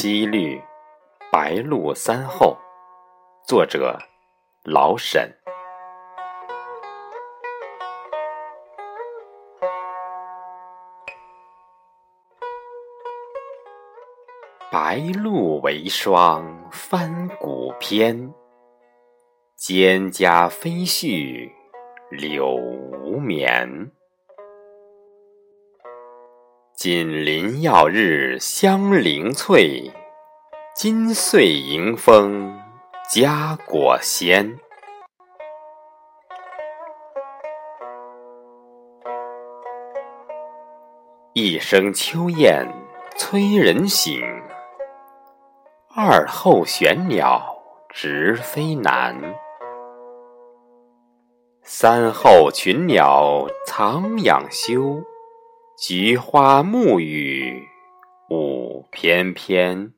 七律·白露三候，作者老沈。白露为霜，翻古篇。蒹葭飞絮，柳无眠。锦鳞耀日香菱翠，金穗迎风佳果鲜。一声秋雁催人醒，二后玄鸟直飞南，三后群鸟藏养修。菊花暮雨，舞翩翩。